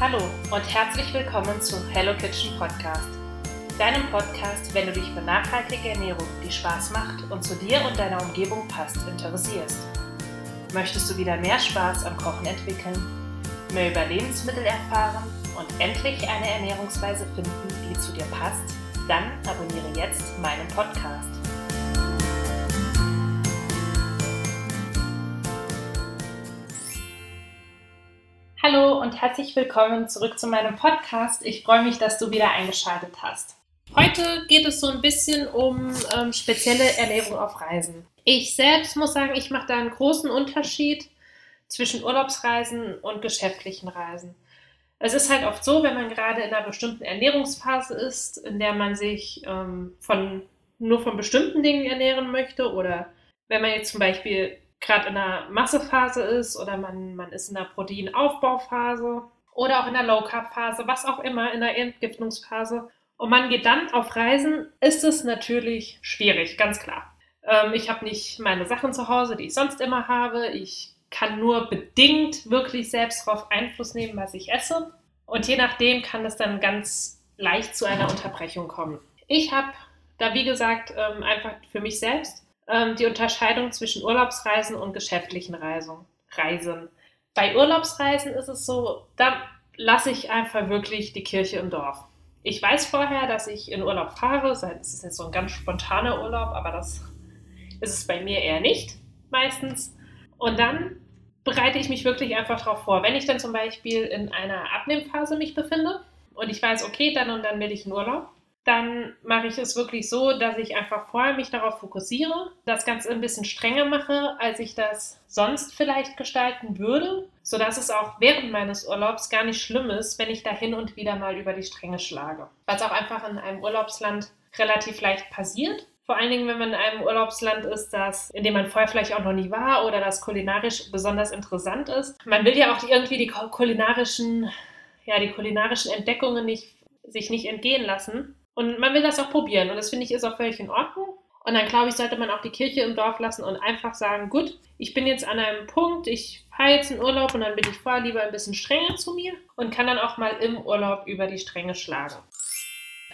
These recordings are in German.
Hallo und herzlich willkommen zu Hello Kitchen Podcast. Deinem Podcast, wenn du dich für nachhaltige Ernährung, die Spaß macht und zu dir und deiner Umgebung passt, interessierst. Möchtest du wieder mehr Spaß am Kochen entwickeln, mehr über Lebensmittel erfahren und endlich eine Ernährungsweise finden, die zu dir passt? Dann abonniere jetzt meinen Podcast. Hallo und herzlich willkommen zurück zu meinem Podcast. Ich freue mich, dass du wieder eingeschaltet hast. Heute geht es so ein bisschen um ähm, spezielle Ernährung auf Reisen. Ich selbst muss sagen, ich mache da einen großen Unterschied zwischen Urlaubsreisen und geschäftlichen Reisen. Es ist halt oft so, wenn man gerade in einer bestimmten Ernährungsphase ist, in der man sich ähm, von, nur von bestimmten Dingen ernähren möchte oder wenn man jetzt zum Beispiel gerade in einer Massephase ist oder man, man ist in einer Proteinaufbauphase oder auch in der Low-Carb-Phase, was auch immer, in der Entgiftungsphase und man geht dann auf Reisen, ist es natürlich schwierig, ganz klar. Ähm, ich habe nicht meine Sachen zu Hause, die ich sonst immer habe. Ich kann nur bedingt wirklich selbst darauf Einfluss nehmen, was ich esse. Und je nachdem kann es dann ganz leicht zu einer Unterbrechung kommen. Ich habe da, wie gesagt, ähm, einfach für mich selbst ähm, die Unterscheidung zwischen Urlaubsreisen und geschäftlichen Reisen. Bei Urlaubsreisen ist es so, da lasse ich einfach wirklich die Kirche im Dorf. Ich weiß vorher, dass ich in Urlaub fahre. Es ist jetzt so ein ganz spontaner Urlaub, aber das ist es bei mir eher nicht meistens. Und dann bereite ich mich wirklich einfach darauf vor. Wenn ich dann zum Beispiel in einer Abnehmphase mich befinde und ich weiß, okay, dann und dann will ich in Urlaub, dann mache ich es wirklich so, dass ich einfach vorher mich darauf fokussiere, das Ganze ein bisschen strenger mache, als ich das sonst vielleicht gestalten würde, sodass es auch während meines Urlaubs gar nicht schlimm ist, wenn ich da hin und wieder mal über die Stränge schlage. Was auch einfach in einem Urlaubsland relativ leicht passiert. Vor allen Dingen, wenn man in einem Urlaubsland ist, das, in dem man vorher vielleicht auch noch nie war oder das kulinarisch besonders interessant ist. Man will ja auch irgendwie die kulinarischen, ja, die kulinarischen Entdeckungen nicht, sich nicht entgehen lassen. Und man will das auch probieren. Und das finde ich ist auch völlig in Ordnung. Und dann glaube ich, sollte man auch die Kirche im Dorf lassen und einfach sagen, gut, ich bin jetzt an einem Punkt, ich fahre jetzt in Urlaub und dann bin ich vorher lieber ein bisschen strenger zu mir und kann dann auch mal im Urlaub über die Stränge schlagen.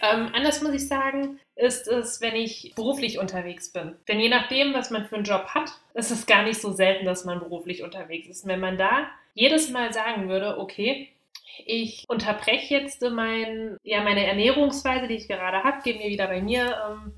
Ähm, anders muss ich sagen, ist es, wenn ich beruflich unterwegs bin. Denn je nachdem, was man für einen Job hat, ist es gar nicht so selten, dass man beruflich unterwegs ist. Wenn man da jedes Mal sagen würde, okay, ich unterbreche jetzt mein, ja, meine Ernährungsweise, die ich gerade habe, gehen wir wieder bei mir ähm,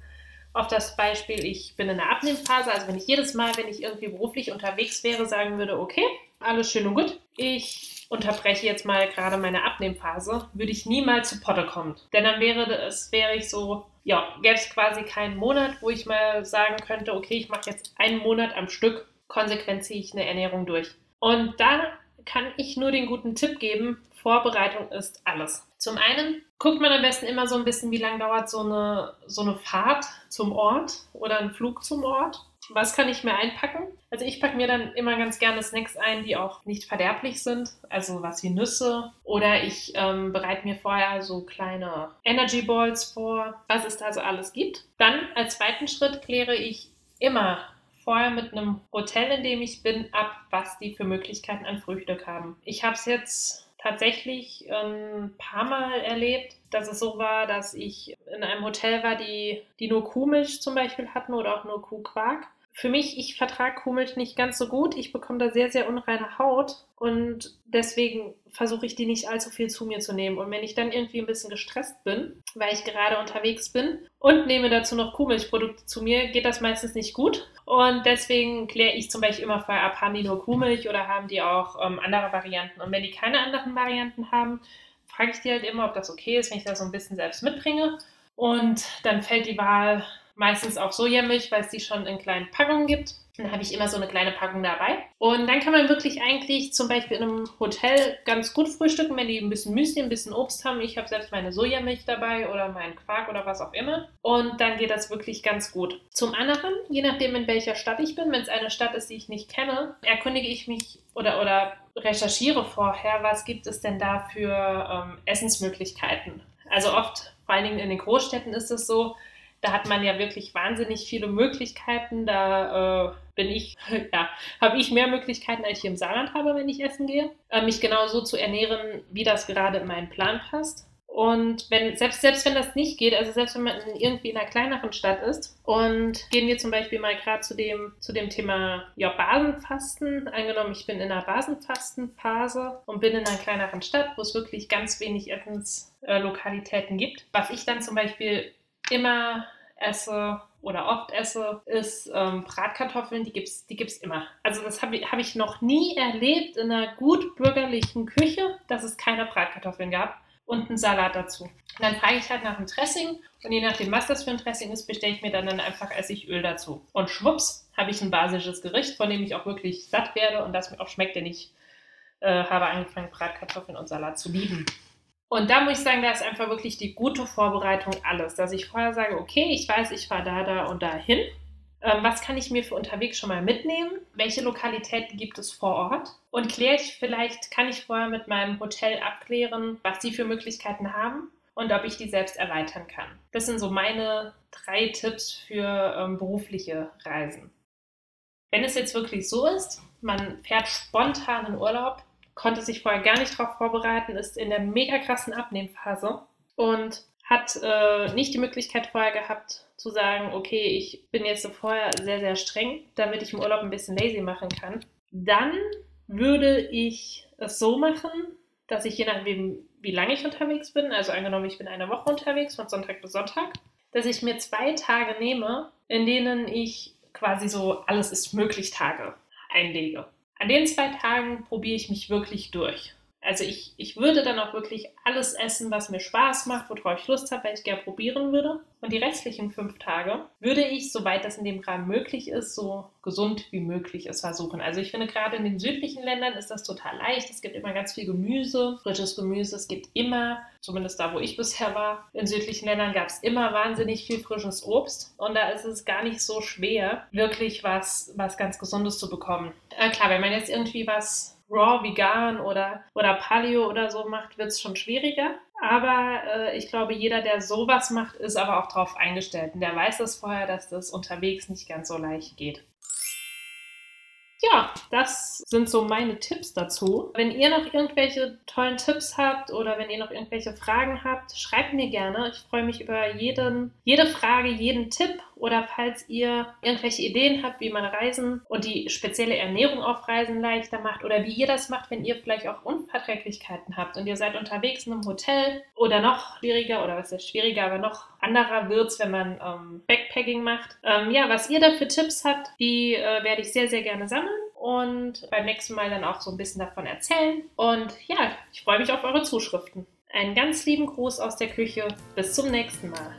auf das Beispiel, ich bin in der Abnehmphase. Also wenn ich jedes Mal, wenn ich irgendwie beruflich unterwegs wäre, sagen würde, okay, alles schön und gut, ich unterbreche jetzt mal gerade meine Abnehmphase, würde ich niemals zu Potte kommen. Denn dann wäre es, wäre ich so, ja, gäbe es quasi keinen Monat, wo ich mal sagen könnte, okay, ich mache jetzt einen Monat am Stück, konsequent ziehe ich eine Ernährung durch. Und da kann ich nur den guten Tipp geben, Vorbereitung ist alles. Zum einen guckt man am besten immer so ein bisschen, wie lange dauert so eine, so eine Fahrt zum Ort oder ein Flug zum Ort. Was kann ich mir einpacken? Also ich packe mir dann immer ganz gerne Snacks ein, die auch nicht verderblich sind, also was wie Nüsse. Oder ich ähm, bereite mir vorher so kleine Energy Balls vor, was es da so alles gibt. Dann als zweiten Schritt kläre ich immer vorher mit einem Hotel, in dem ich bin, ab, was die für Möglichkeiten an Frühstück haben. Ich habe es jetzt tatsächlich ein paar Mal erlebt, dass es so war, dass ich in einem Hotel war, die, die nur Kuhmilch zum Beispiel hatten oder auch nur Kuhquark. Für mich, ich vertrage Kuhmilch nicht ganz so gut. Ich bekomme da sehr, sehr unreine Haut und deswegen versuche ich die nicht allzu viel zu mir zu nehmen. Und wenn ich dann irgendwie ein bisschen gestresst bin, weil ich gerade unterwegs bin und nehme dazu noch Kuhmilchprodukte zu mir, geht das meistens nicht gut. Und deswegen kläre ich zum Beispiel immer vorher ab, haben die nur Kuhmilch oder haben die auch ähm, andere Varianten. Und wenn die keine anderen Varianten haben, frage ich die halt immer, ob das okay ist, wenn ich das so ein bisschen selbst mitbringe. Und dann fällt die Wahl meistens auf Sojamilch, weil es die schon in kleinen Packungen gibt. Dann habe ich immer so eine kleine Packung dabei. Und dann kann man wirklich eigentlich zum Beispiel in einem Hotel ganz gut frühstücken, wenn die ein bisschen Müsli, ein bisschen Obst haben. Ich habe selbst meine Sojamilch dabei oder meinen Quark oder was auch immer. Und dann geht das wirklich ganz gut. Zum anderen, je nachdem in welcher Stadt ich bin, wenn es eine Stadt ist, die ich nicht kenne, erkundige ich mich oder, oder recherchiere vorher, was gibt es denn da für ähm, Essensmöglichkeiten. Also oft, vor allen Dingen in den Großstädten ist es so, Da hat man ja wirklich wahnsinnig viele Möglichkeiten. Da äh, bin ich, ja, habe ich mehr Möglichkeiten, als ich im Saarland habe, wenn ich essen gehe, äh, mich genau so zu ernähren, wie das gerade in meinen Plan passt. Und wenn, selbst, selbst wenn das nicht geht, also selbst wenn man irgendwie in einer kleineren Stadt ist und gehen wir zum Beispiel mal gerade zu dem, zu dem Thema ja, Basenfasten. Angenommen, ich bin in einer Basenfastenphase und bin in einer kleineren Stadt, wo es wirklich ganz wenig Essenslokalitäten gibt. Was ich dann zum Beispiel immer esse oder oft esse, ist ähm, Bratkartoffeln, die gibt es die gibt's immer. Also das habe ich, hab ich noch nie erlebt in einer gut bürgerlichen Küche, dass es keine Bratkartoffeln gab und einen Salat dazu. Und dann frage ich halt nach einem Dressing und je nachdem, was das für ein Dressing ist, bestelle ich mir dann, dann einfach Essigöl dazu. Und schwupps, habe ich ein basisches Gericht, von dem ich auch wirklich satt werde und das mir auch schmeckt, denn ich äh, habe angefangen, Bratkartoffeln und Salat zu lieben. Und da muss ich sagen, da ist einfach wirklich die gute Vorbereitung alles, dass ich vorher sage, okay, ich weiß, ich fahre da, da und da hin ähm, was kann ich mir für unterwegs schon mal mitnehmen? Welche Lokalitäten gibt es vor Ort? Und kläre ich vielleicht, kann ich vorher mit meinem Hotel abklären, was sie für Möglichkeiten haben und ob ich die selbst erweitern kann. Das sind so meine drei Tipps für ähm, berufliche Reisen. Wenn es jetzt wirklich so ist, man fährt spontan in Urlaub, konnte sich vorher gar nicht darauf vorbereiten, ist in der mega krassen Abnehmphase und hat äh, nicht die Möglichkeit vorher gehabt zu sagen, okay, ich bin jetzt so vorher sehr, sehr streng, damit ich im Urlaub ein bisschen lazy machen kann. Dann würde ich es so machen, dass ich je nachdem, wie lange ich unterwegs bin, also angenommen, ich bin eine Woche unterwegs, von Sonntag bis Sonntag, dass ich mir zwei Tage nehme, in denen ich quasi so alles ist möglich Tage einlege. An den zwei Tagen probiere ich mich wirklich durch. Also ich, ich würde dann auch wirklich alles essen, was mir Spaß macht, worauf ich Lust habe, weil ich gerne probieren würde. Und die restlichen fünf Tage würde ich, soweit das in dem Rahmen möglich ist, so gesund wie möglich es versuchen. Also ich finde gerade in den südlichen Ländern ist das total leicht. Es gibt immer ganz viel Gemüse, frisches Gemüse. Es gibt immer, zumindest da, wo ich bisher war, in südlichen Ländern gab es immer wahnsinnig viel frisches Obst. Und da ist es gar nicht so schwer, wirklich was, was ganz Gesundes zu bekommen. Äh, klar, wenn man jetzt irgendwie was Raw, Vegan oder, oder Paleo oder so macht, wird es schon schwieriger. Aber äh, ich glaube, jeder, der sowas macht, ist aber auch darauf eingestellt. Und der weiß das vorher, dass das unterwegs nicht ganz so leicht geht. Ja, das sind so meine Tipps dazu. Wenn ihr noch irgendwelche tollen Tipps habt oder wenn ihr noch irgendwelche Fragen habt, schreibt mir gerne. Ich freue mich über jeden, jede Frage, jeden Tipp oder falls ihr irgendwelche Ideen habt, wie man Reisen und die spezielle Ernährung auf Reisen leichter macht oder wie ihr das macht, wenn ihr vielleicht auch Unverträglichkeiten habt und ihr seid unterwegs in einem Hotel oder noch schwieriger oder was ist schwieriger, aber noch anderer wird es, wenn man ähm, Backpacking macht. Ähm, ja, was ihr da für Tipps habt, die äh, werde ich sehr, sehr gerne sammeln und beim nächsten Mal dann auch so ein bisschen davon erzählen. Und ja, ich freue mich auf eure Zuschriften. Einen ganz lieben Gruß aus der Küche. Bis zum nächsten Mal.